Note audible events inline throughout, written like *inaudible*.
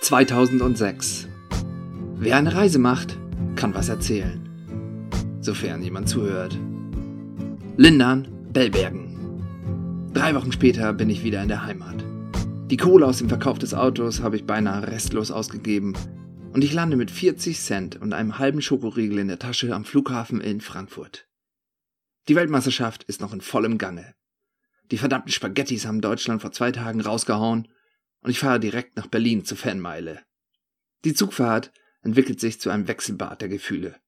2006. Wer eine Reise macht, kann was erzählen. Sofern jemand zuhört. Lindern, Bellbergen. Drei Wochen später bin ich wieder in der Heimat. Die Kohle aus dem Verkauf des Autos habe ich beinahe restlos ausgegeben und ich lande mit 40 Cent und einem halben Schokoriegel in der Tasche am Flughafen in Frankfurt. Die Weltmeisterschaft ist noch in vollem Gange. Die verdammten Spaghettis haben Deutschland vor zwei Tagen rausgehauen und ich fahre direkt nach Berlin zur Fanmeile. Die Zugfahrt entwickelt sich zu einem Wechselbad der Gefühle.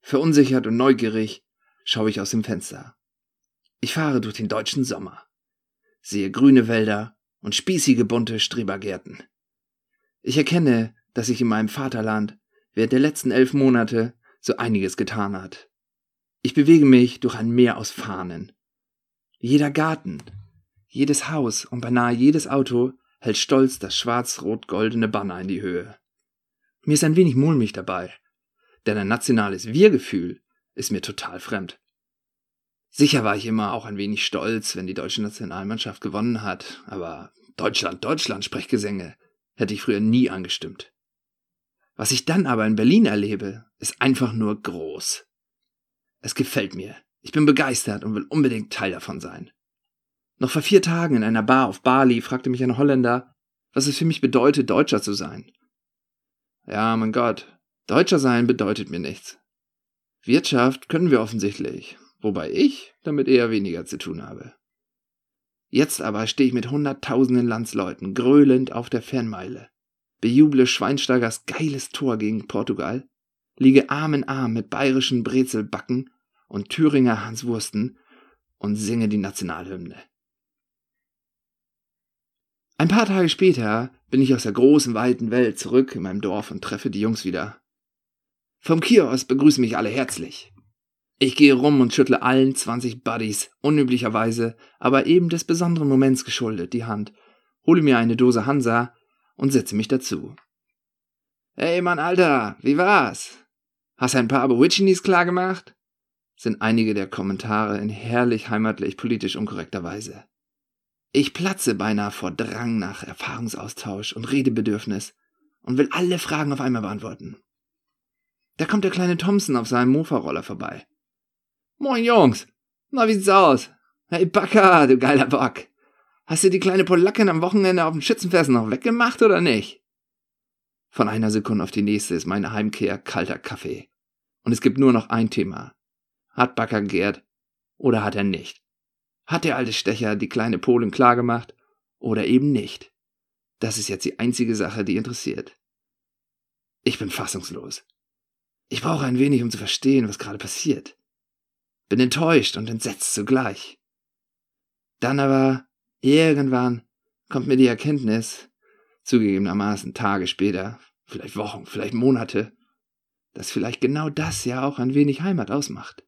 Verunsichert und neugierig schaue ich aus dem Fenster. Ich fahre durch den deutschen Sommer, sehe grüne Wälder und spießige bunte Strebergärten. Ich erkenne, dass sich in meinem Vaterland während der letzten elf Monate so einiges getan hat. Ich bewege mich durch ein Meer aus Fahnen. Jeder Garten, jedes Haus und beinahe jedes Auto hält stolz das schwarz-rot-goldene Banner in die Höhe. Mir ist ein wenig mulmig dabei, denn ein nationales Wir-Gefühl ist mir total fremd. Sicher war ich immer auch ein wenig stolz, wenn die deutsche Nationalmannschaft gewonnen hat, aber Deutschland, Deutschland Sprechgesänge hätte ich früher nie angestimmt. Was ich dann aber in Berlin erlebe, ist einfach nur groß. Es gefällt mir. Ich bin begeistert und will unbedingt Teil davon sein. Noch vor vier Tagen in einer Bar auf Bali fragte mich ein Holländer, was es für mich bedeutet, Deutscher zu sein. Ja, mein Gott, Deutscher sein bedeutet mir nichts. Wirtschaft können wir offensichtlich, wobei ich damit eher weniger zu tun habe. Jetzt aber stehe ich mit hunderttausenden Landsleuten gröhlend auf der Fanmeile, bejuble Schweinsteigers geiles Tor gegen Portugal, liege Arm in Arm mit bayerischen Brezelbacken und Thüringer Hanswursten und singe die Nationalhymne. Ein paar Tage später bin ich aus der großen, weiten Welt zurück in meinem Dorf und treffe die Jungs wieder. Vom Kiosk begrüßen mich alle herzlich. Ich gehe rum und schüttle allen 20 Buddies, unüblicherweise, aber eben des besonderen Moments geschuldet, die Hand, hole mir eine Dose Hansa und setze mich dazu. Hey Mann, Alter, wie war's? Hast ein paar Aborigines klargemacht? sind einige der Kommentare in herrlich heimatlich politisch unkorrekter Weise. Ich platze beinahe vor Drang nach Erfahrungsaustausch und Redebedürfnis und will alle Fragen auf einmal beantworten. Da kommt der kleine Thompson auf seinem Mofa-Roller vorbei. Moin Jungs, na wie sieht's aus? Hey Backer, du geiler Bock. Hast du die kleine Polackin am Wochenende auf dem Schützenfest noch weggemacht oder nicht? Von einer Sekunde auf die nächste ist meine Heimkehr kalter Kaffee. Und es gibt nur noch ein Thema. Hat Backer Gerd oder hat er nicht? Hat der alte Stecher die kleine Polin klargemacht oder eben nicht? Das ist jetzt die einzige Sache, die interessiert. Ich bin fassungslos. Ich brauche ein wenig, um zu verstehen, was gerade passiert. Bin enttäuscht und entsetzt zugleich. Dann aber, irgendwann, kommt mir die Erkenntnis, zugegebenermaßen Tage später, vielleicht Wochen, vielleicht Monate, dass vielleicht genau das ja auch ein wenig Heimat ausmacht.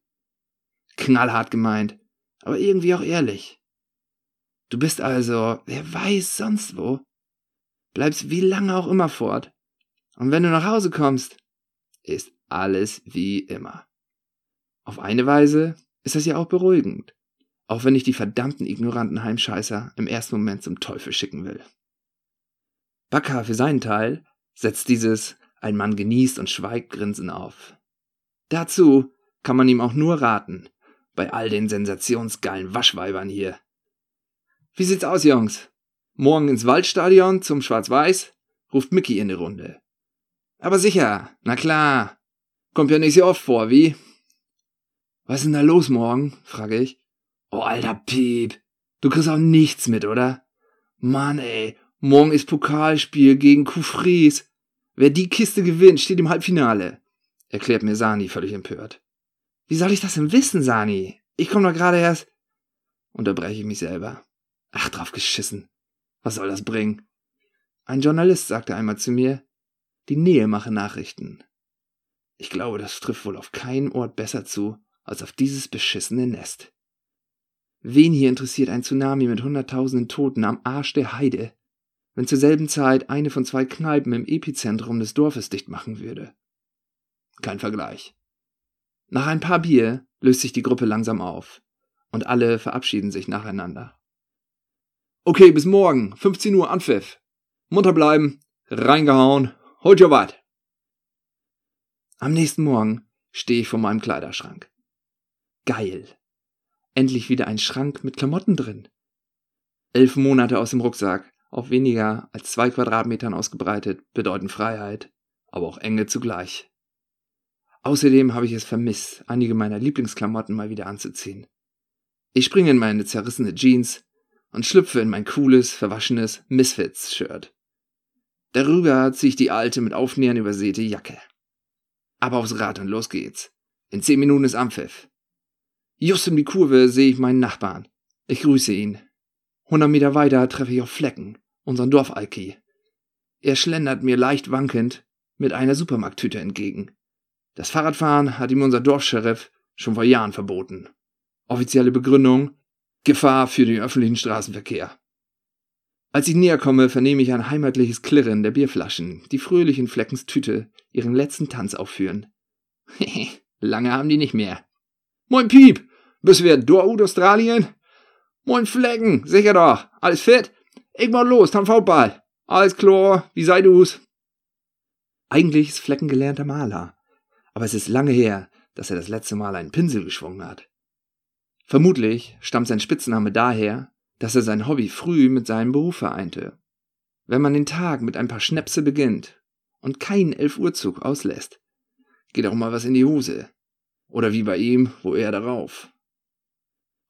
Knallhart gemeint, aber irgendwie auch ehrlich. Du bist also, wer weiß sonst wo, bleibst wie lange auch immer fort. Und wenn du nach Hause kommst, ist alles wie immer. Auf eine Weise ist das ja auch beruhigend, auch wenn ich die verdammten ignoranten Heimscheißer im ersten Moment zum Teufel schicken will. Bakker für seinen Teil setzt dieses ein Mann genießt und schweigt Grinsen auf. Dazu kann man ihm auch nur raten, bei all den sensationsgeilen Waschweibern hier. Wie sieht's aus, Jungs? Morgen ins Waldstadion zum Schwarz-Weiß? ruft Mickey in die Runde. Aber sicher, na klar. Kommt ja nicht so oft vor, wie? Was ist denn da los morgen? frage ich. Oh, alter Piep. Du kriegst auch nichts mit, oder? Mann, ey. Morgen ist Pokalspiel gegen Kufries. Wer die Kiste gewinnt, steht im Halbfinale, erklärt mir Sani völlig empört. Wie soll ich das denn wissen, Sani? Ich komme doch gerade erst. Unterbreche ich mich selber. Ach, drauf geschissen. Was soll das bringen? Ein Journalist sagte einmal zu mir, die Nähe mache Nachrichten. Ich glaube, das trifft wohl auf keinen Ort besser zu, als auf dieses beschissene Nest. Wen hier interessiert ein Tsunami mit hunderttausenden Toten am Arsch der Heide, wenn zur selben Zeit eine von zwei Kneipen im Epizentrum des Dorfes dicht machen würde? Kein Vergleich. Nach ein paar Bier löst sich die Gruppe langsam auf und alle verabschieden sich nacheinander. Okay, bis morgen, 15 Uhr Anpfiff. Munter bleiben, reingehauen, holt ihr wat. Am nächsten Morgen stehe ich vor meinem Kleiderschrank. Geil. Endlich wieder ein Schrank mit Klamotten drin. Elf Monate aus dem Rucksack, auf weniger als zwei Quadratmetern ausgebreitet, bedeuten Freiheit, aber auch Enge zugleich. Außerdem habe ich es vermisst, einige meiner Lieblingsklamotten mal wieder anzuziehen. Ich springe in meine zerrissene Jeans und schlüpfe in mein cooles, verwaschenes Misfits-Shirt. Darüber ziehe ich die alte mit Aufnähern übersäte Jacke. Aber aufs Rad und los geht's. In zehn Minuten ist Ampfiff. Just um die Kurve sehe ich meinen Nachbarn. Ich grüße ihn. Hundert Meter weiter treffe ich auf Flecken, unseren Dorfalki. Er schlendert mir leicht wankend mit einer Supermarkttüte entgegen. Das Fahrradfahren hat ihm unser Dorfscheriff schon vor Jahren verboten. Offizielle Begründung Gefahr für den öffentlichen Straßenverkehr. Als ich näher komme, vernehme ich ein heimatliches Klirren der Bierflaschen, die fröhlich in Fleckens ihren letzten Tanz aufführen. Hehe, *laughs* lange haben die nicht mehr. Moin Piep, bist wir dort Australien? Moin Flecken, sicher doch, alles fit? Ich mal los, dann Fautball. Alles klar, wie sei du's? Eigentlich ist Flecken gelernter Maler, aber es ist lange her, dass er das letzte Mal einen Pinsel geschwungen hat. Vermutlich stammt sein Spitzname daher, dass er sein Hobby früh mit seinem Beruf vereinte. Wenn man den Tag mit ein paar Schnäpse beginnt und keinen Elf-Uhr-Zug auslässt, geht auch mal was in die Hose. Oder wie bei ihm, wo er darauf.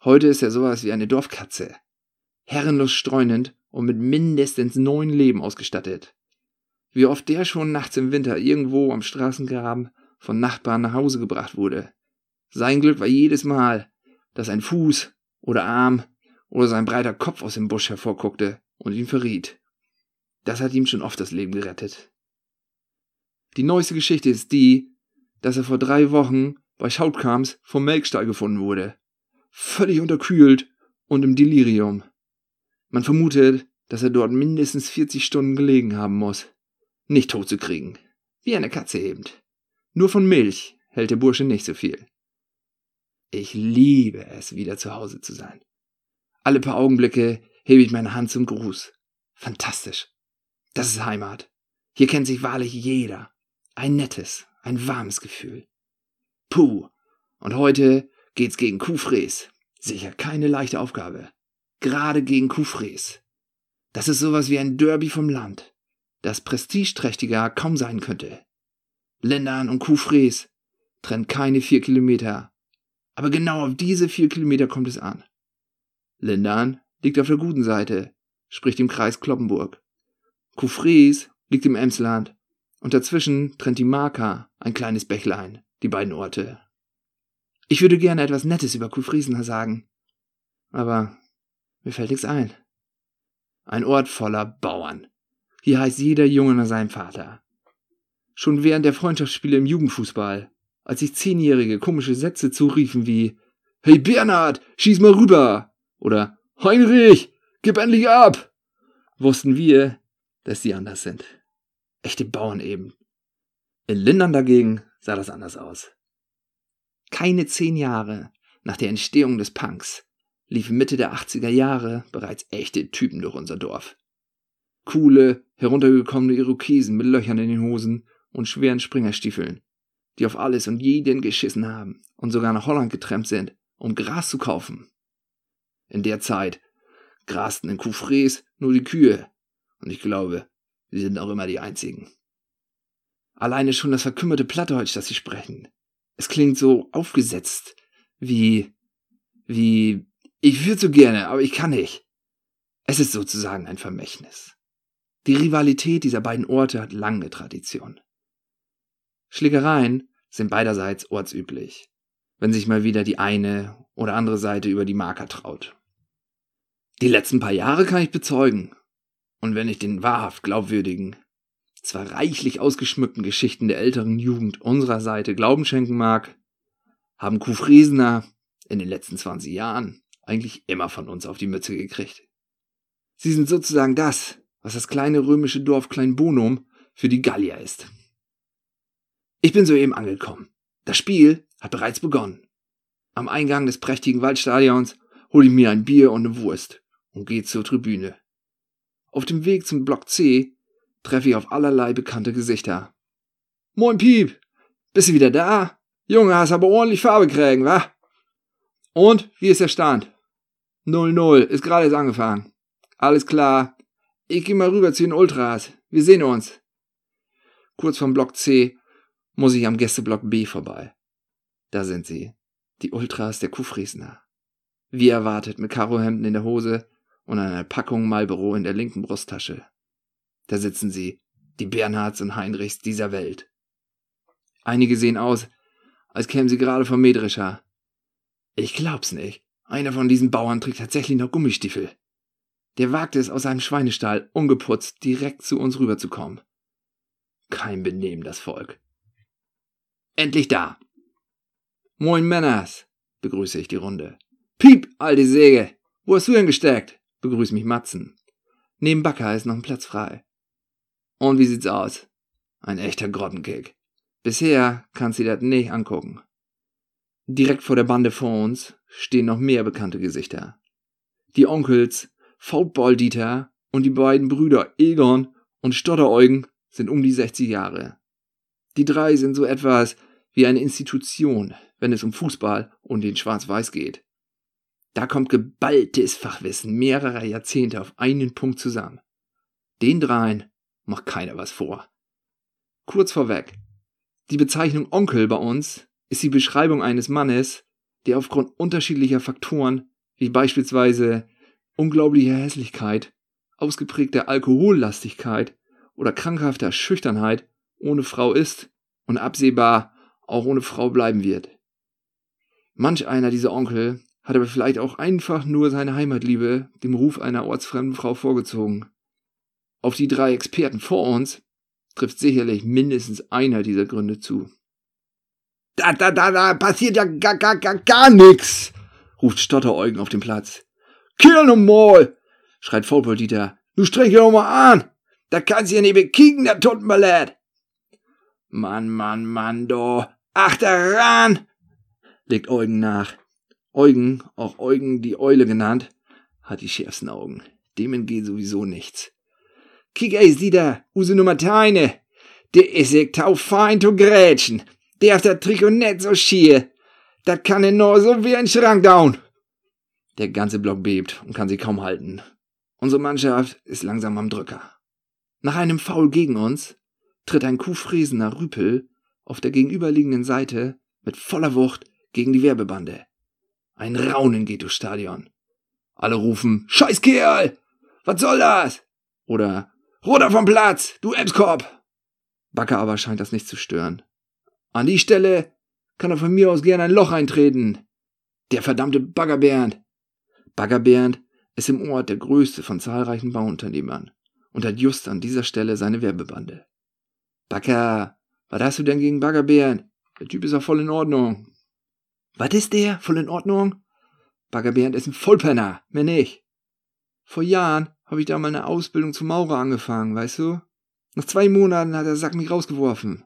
Heute ist er sowas wie eine Dorfkatze. Herrenlos streunend und mit mindestens neun Leben ausgestattet. Wie oft der schon nachts im Winter irgendwo am Straßengraben von Nachbarn nach Hause gebracht wurde. Sein Glück war jedes Mal, dass ein Fuß oder Arm oder sein breiter Kopf aus dem Busch hervorguckte und ihn verriet. Das hat ihm schon oft das Leben gerettet. Die neueste Geschichte ist die, dass er vor drei Wochen bei Schautkams vom Melkstall gefunden wurde. Völlig unterkühlt und im Delirium. Man vermutet, dass er dort mindestens 40 Stunden gelegen haben muss. Nicht tot zu kriegen. Wie eine Katze eben. Nur von Milch hält der Bursche nicht so viel. Ich liebe es, wieder zu Hause zu sein. Alle paar Augenblicke hebe ich meine Hand zum Gruß. Fantastisch. Das ist Heimat. Hier kennt sich wahrlich jeder. Ein nettes, ein warmes Gefühl. Puh. Und heute geht's gegen Kuhfräs. Sicher keine leichte Aufgabe. Gerade gegen Kuhfräs. Das ist sowas wie ein Derby vom Land, das prestigeträchtiger kaum sein könnte. Lindern und Kuhfräs trennt keine vier Kilometer. Aber genau auf diese vier Kilometer kommt es an. Lindern liegt auf der guten Seite, sprich dem Kreis Kloppenburg. Kuhfräs liegt im Emsland und dazwischen trennt die Marka, ein kleines Bächlein, die beiden Orte. Ich würde gerne etwas Nettes über Kuhfriesener sagen, aber mir fällt nichts ein. Ein Ort voller Bauern. Hier heißt jeder Junge nach seinem Vater. Schon während der Freundschaftsspiele im Jugendfußball, als sich Zehnjährige komische Sätze zuriefen wie Hey Bernhard, schieß mal rüber! oder Heinrich, gib endlich ab! wussten wir, dass sie anders sind. Echte Bauern eben. In Lindern dagegen sah das anders aus. Keine zehn Jahre nach der Entstehung des Punks liefen Mitte der 80er Jahre bereits echte Typen durch unser Dorf. Coole, heruntergekommene Irokesen mit Löchern in den Hosen und schweren Springerstiefeln, die auf alles und jeden geschissen haben und sogar nach Holland getrennt sind, um Gras zu kaufen. In der Zeit grasten in Coufres nur die Kühe, und ich glaube, sie sind auch immer die einzigen. Alleine schon das verkümmerte Plattdeutsch, das sie sprechen. Es klingt so aufgesetzt, wie, wie, ich würde so gerne, aber ich kann nicht. Es ist sozusagen ein Vermächtnis. Die Rivalität dieser beiden Orte hat lange Tradition. Schlägereien sind beiderseits ortsüblich, wenn sich mal wieder die eine oder andere Seite über die Marker traut. Die letzten paar Jahre kann ich bezeugen, und wenn ich den wahrhaft glaubwürdigen, zwar reichlich ausgeschmückten Geschichten der älteren Jugend unserer Seite Glauben schenken mag, haben Kufresener in den letzten 20 Jahren eigentlich immer von uns auf die Mütze gekriegt. Sie sind sozusagen das, was das kleine römische Dorf Kleinbonum für die Gallier ist. Ich bin soeben angekommen. Das Spiel hat bereits begonnen. Am Eingang des prächtigen Waldstadions hole ich mir ein Bier und eine Wurst und gehe zur Tribüne. Auf dem Weg zum Block C treffe ich auf allerlei bekannte Gesichter. Moin Piep, bist du wieder da? Junge, hast aber ordentlich Farbe kriegen, wa? Und, wie ist der Stand? 0-0, ist gerade jetzt angefangen. Alles klar. Ich geh mal rüber zu den Ultras. Wir sehen uns. Kurz vom Block C muss ich am Gästeblock B vorbei. Da sind sie. Die Ultras der Kuhfriesner. Wie erwartet, mit Karohemden in der Hose und einer Packung Marlboro in der linken Brusttasche. Da sitzen sie, die Bernhards und Heinrichs dieser Welt. Einige sehen aus, als kämen sie gerade vom Mähdrescher. Ich glaub's nicht. Einer von diesen Bauern trägt tatsächlich noch Gummistiefel. Der wagt es, aus seinem Schweinestall, ungeputzt, direkt zu uns rüberzukommen. Kein Benehmen, das Volk. Endlich da. Moin Männers, begrüße ich die Runde. Piep, alte Säge, wo hast du denn gesteckt? begrüßt mich Matzen. Neben Backer ist noch ein Platz frei. Und wie sieht's aus? Ein echter Grottenkick. Bisher kannst du das nicht angucken. Direkt vor der Bande vor uns stehen noch mehr bekannte Gesichter. Die Onkels, Foutball-Dieter und die beiden Brüder Egon und Stotteräugen sind um die 60 Jahre. Die drei sind so etwas wie eine Institution, wenn es um Fußball und den Schwarz-Weiß geht. Da kommt geballtes Fachwissen mehrerer Jahrzehnte auf einen Punkt zusammen. Den dreien macht keiner was vor. Kurz vorweg. Die Bezeichnung Onkel bei uns ist die Beschreibung eines Mannes, der aufgrund unterschiedlicher Faktoren, wie beispielsweise unglaublicher Hässlichkeit, ausgeprägter Alkohollastigkeit oder krankhafter Schüchternheit ohne Frau ist und absehbar auch ohne Frau bleiben wird. Manch einer dieser Onkel hat aber vielleicht auch einfach nur seine Heimatliebe dem Ruf einer ortsfremden Frau vorgezogen. Auf die drei Experten vor uns trifft sicherlich mindestens einer dieser Gründe zu. Da, da, da, da passiert ja gar, gar, gar, gar nix, ruft Stotteräugen auf dem Platz. Kill no mal, schreit Vollpoldieter. Du streng dich doch mal an. Da kannst du ja nicht bekicken, der Totenballett. Mann, Mann, Mann, do. Ach, daran, legt Eugen nach. Eugen, auch Eugen die Eule genannt, hat die schärfsten Augen. Dem entgeht sowieso nichts. Kick ey, sieh da, use Nummer teine. Der is ich tau fein to grätschen. Der hat der Trikot net so schier. Dat kann er nur so wie ein Schrank down. Der ganze Block bebt und kann sich kaum halten. Unsere Mannschaft ist langsam am Drücker. Nach einem Foul gegen uns tritt ein kuhfräsender Rüpel auf der gegenüberliegenden Seite mit voller Wucht gegen die Werbebande. Ein Raunen geht durchs Stadion. Alle rufen, Scheiß Kerl! Was soll das? Oder, Ruder vom Platz, du Emskorb! Backer aber scheint das nicht zu stören. An die Stelle kann er von mir aus gern ein Loch eintreten. Der verdammte Baggerbernd. Baggerbernd ist im Ort der größte von zahlreichen Bauunternehmern und hat just an dieser Stelle seine Werbebande. Backer, was hast du denn gegen Baggerbernd? Der Typ ist auch voll in Ordnung. Was ist der? Voll in Ordnung? Baggerbernd ist ein Vollpenner, mehr nicht. Vor Jahren habe ich da mal eine Ausbildung zum Maurer angefangen, weißt du? Nach zwei Monaten hat der Sack mich rausgeworfen.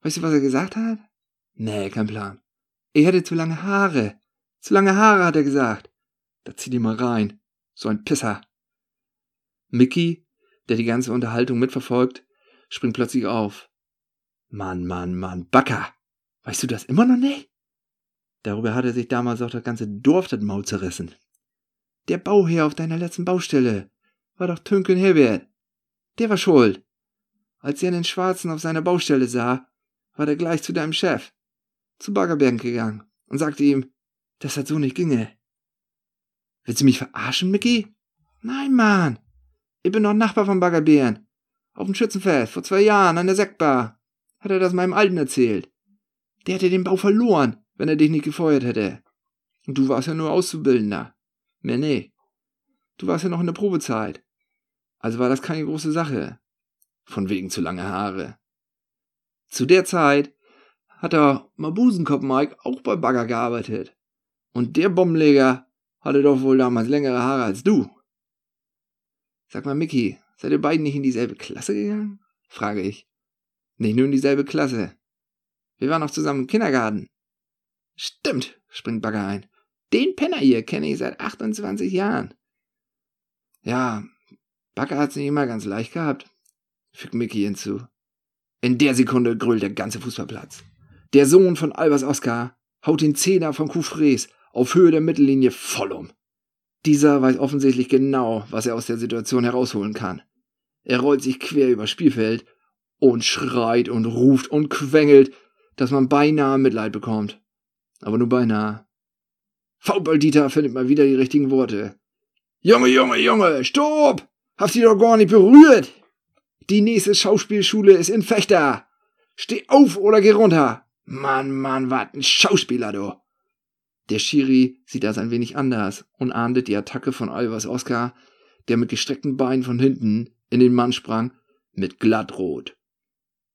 Weißt du, was er gesagt hat? Nee, kein Plan. Er hätte zu lange Haare. Zu lange Haare, hat er gesagt. Da zieh die mal rein. So ein Pisser. Mickey, der die ganze Unterhaltung mitverfolgt, springt plötzlich auf. Mann, Mann, Mann, Backer. Weißt du das immer noch nicht? Darüber hatte sich damals auch das ganze Dorf das Maul zerrissen. Der Bauherr auf deiner letzten Baustelle war doch Tünken Herbert. Der war schuld. Als er den Schwarzen auf seiner Baustelle sah, war er gleich zu deinem Chef, zu Baggerberg gegangen und sagte ihm, dass das so nicht ginge. Willst du mich verarschen, Mickey? Nein, Mann. Ich bin doch Nachbar von Baggerbären. Auf dem Schützenfest, vor zwei Jahren, an der Sektbar. Hat er das meinem Alten erzählt. Der hätte den Bau verloren wenn er dich nicht gefeuert hätte. Und du warst ja nur Auszubildender. Mehr nee. Du warst ja noch in der Probezeit. Also war das keine große Sache. Von wegen zu lange Haare. Zu der Zeit hat der Mabusenkopf Mike auch bei Bagger gearbeitet. Und der Bombenleger hatte doch wohl damals längere Haare als du. Sag mal, Mickey, seid ihr beiden nicht in dieselbe Klasse gegangen? frage ich. Nicht nur in dieselbe Klasse. Wir waren auch zusammen im Kindergarten. Stimmt, springt Bagger ein. Den Penner hier kenne ich seit 28 Jahren. Ja, Bagger hat's nicht immer ganz leicht gehabt. fügt Mickey hinzu. In der Sekunde grölt der ganze Fußballplatz. Der Sohn von Albers Oscar haut den Zehner von Kufres auf Höhe der Mittellinie voll um. Dieser weiß offensichtlich genau, was er aus der Situation herausholen kann. Er rollt sich quer übers Spielfeld und schreit und ruft und quengelt, dass man beinahe Mitleid bekommt. Aber nur beinahe. Faulball-Dieter findet mal wieder die richtigen Worte. Junge, Junge, Junge, stopp! Habt ihr doch gar nicht berührt! Die nächste Schauspielschule ist in Fechter! Steh auf oder geh runter! Mann, Mann, wat ein Schauspieler, du! Der Schiri sieht das ein wenig anders und ahndet die Attacke von Albers Oscar, der mit gestreckten Beinen von hinten in den Mann sprang, mit glattrot.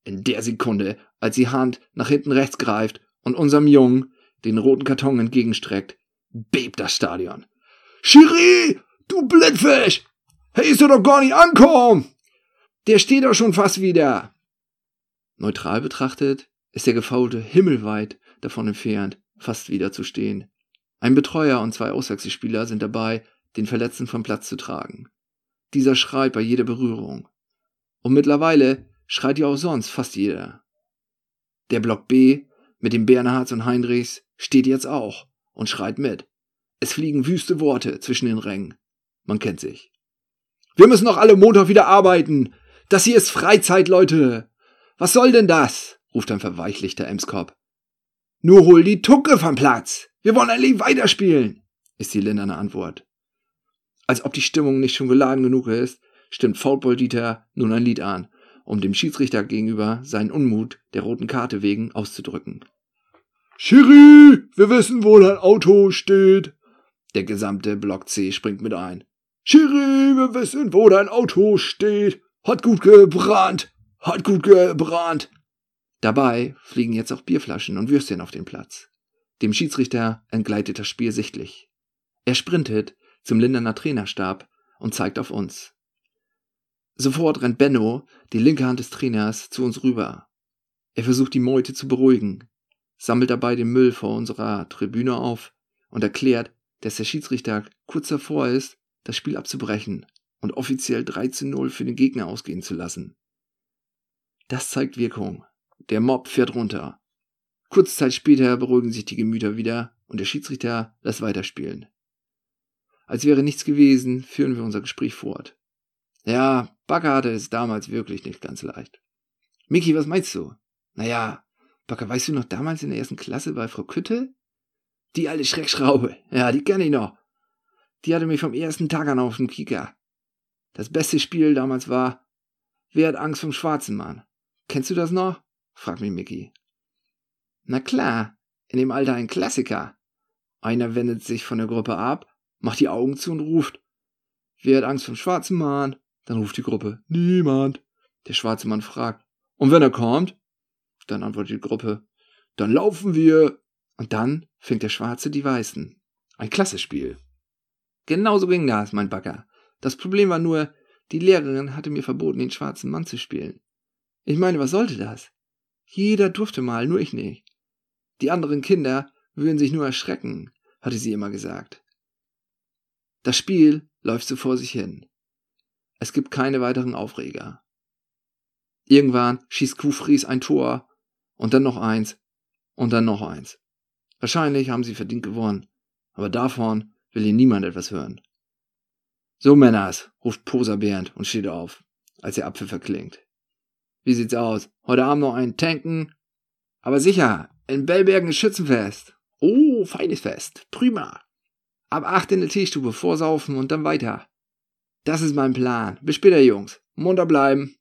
In der Sekunde, als die Hand nach hinten rechts greift und unserem Jungen den roten Karton entgegenstreckt, bebt das Stadion. Schiri, du Blindfisch! Hey, ist er doch gar nicht ankommen! Der steht doch schon fast wieder! Neutral betrachtet ist der Gefaulte himmelweit davon entfernt, fast wieder zu stehen. Ein Betreuer und zwei Auswechselspieler sind dabei, den Verletzten vom Platz zu tragen. Dieser schreit bei jeder Berührung. Und mittlerweile schreit ja auch sonst fast jeder. Der Block B mit dem Bernhards und Heinrichs steht jetzt auch und schreit mit. Es fliegen wüste Worte zwischen den Rängen. Man kennt sich. Wir müssen noch alle Montag wieder arbeiten. Das hier ist Freizeit, Leute. Was soll denn das? ruft ein verweichlichter Emskop. Nur hol die Tucke vom Platz. Wir wollen endlich weiterspielen, ist die linderne Antwort. Als ob die Stimmung nicht schon geladen genug ist, stimmt Foutball Dieter nun ein Lied an, um dem Schiedsrichter gegenüber seinen Unmut der roten Karte wegen auszudrücken. Schiri, wir wissen, wo dein Auto steht. Der gesamte Block C springt mit ein. Schiri, wir wissen, wo dein Auto steht. Hat gut gebrannt. Hat gut gebrannt. Dabei fliegen jetzt auch Bierflaschen und Würstchen auf den Platz. Dem Schiedsrichter entgleitet das Spiel sichtlich. Er sprintet zum Linderner Trainerstab und zeigt auf uns. Sofort rennt Benno, die linke Hand des Trainers, zu uns rüber. Er versucht die Meute zu beruhigen, sammelt dabei den Müll vor unserer Tribüne auf und erklärt, dass der Schiedsrichter kurz davor ist, das Spiel abzubrechen und offiziell 13-0 für den Gegner ausgehen zu lassen. Das zeigt Wirkung. Der Mob fährt runter. Kurze Zeit später beruhigen sich die Gemüter wieder und der Schiedsrichter lässt weiterspielen. Als wäre nichts gewesen, führen wir unser Gespräch fort. Ja, Backer hatte es damals wirklich nicht ganz leicht. Miki, was meinst du? Naja, Backer, weißt du noch damals in der ersten Klasse bei Frau Kütte? Die alte Schreckschraube. Ja, die kenne ich noch. Die hatte mich vom ersten Tag an auf dem Kieker. Das beste Spiel damals war, wer hat Angst vom schwarzen Mann? Kennst du das noch? fragt mich Mickey. Na klar, in dem Alter ein Klassiker. Einer wendet sich von der Gruppe ab, macht die Augen zu und ruft, wer hat Angst vom schwarzen Mann? Dann ruft die Gruppe, niemand. Der schwarze Mann fragt, und wenn er kommt? Dann antwortet die Gruppe, dann laufen wir. Und dann fängt der Schwarze die Weißen. Ein klasse Spiel. Genauso ging das, mein Bagger. Das Problem war nur, die Lehrerin hatte mir verboten, den schwarzen Mann zu spielen. Ich meine, was sollte das? Jeder durfte mal, nur ich nicht. Die anderen Kinder würden sich nur erschrecken, hatte sie immer gesagt. Das Spiel läuft so vor sich hin. Es gibt keine weiteren Aufreger. Irgendwann schießt Kufries ein Tor und dann noch eins und dann noch eins. Wahrscheinlich haben sie verdient gewonnen, aber davon will hier niemand etwas hören. So, Männers, ruft Poser Bernd und steht auf, als der Apfel verklingt. Wie sieht's aus? Heute Abend noch einen tanken? Aber sicher, in Bellbergen ist Schützenfest. Oh, feines Fest. Prima. Ab acht in der Teestube, vorsaufen und dann weiter. Das ist mein Plan. Bis später, Jungs. Munter bleiben.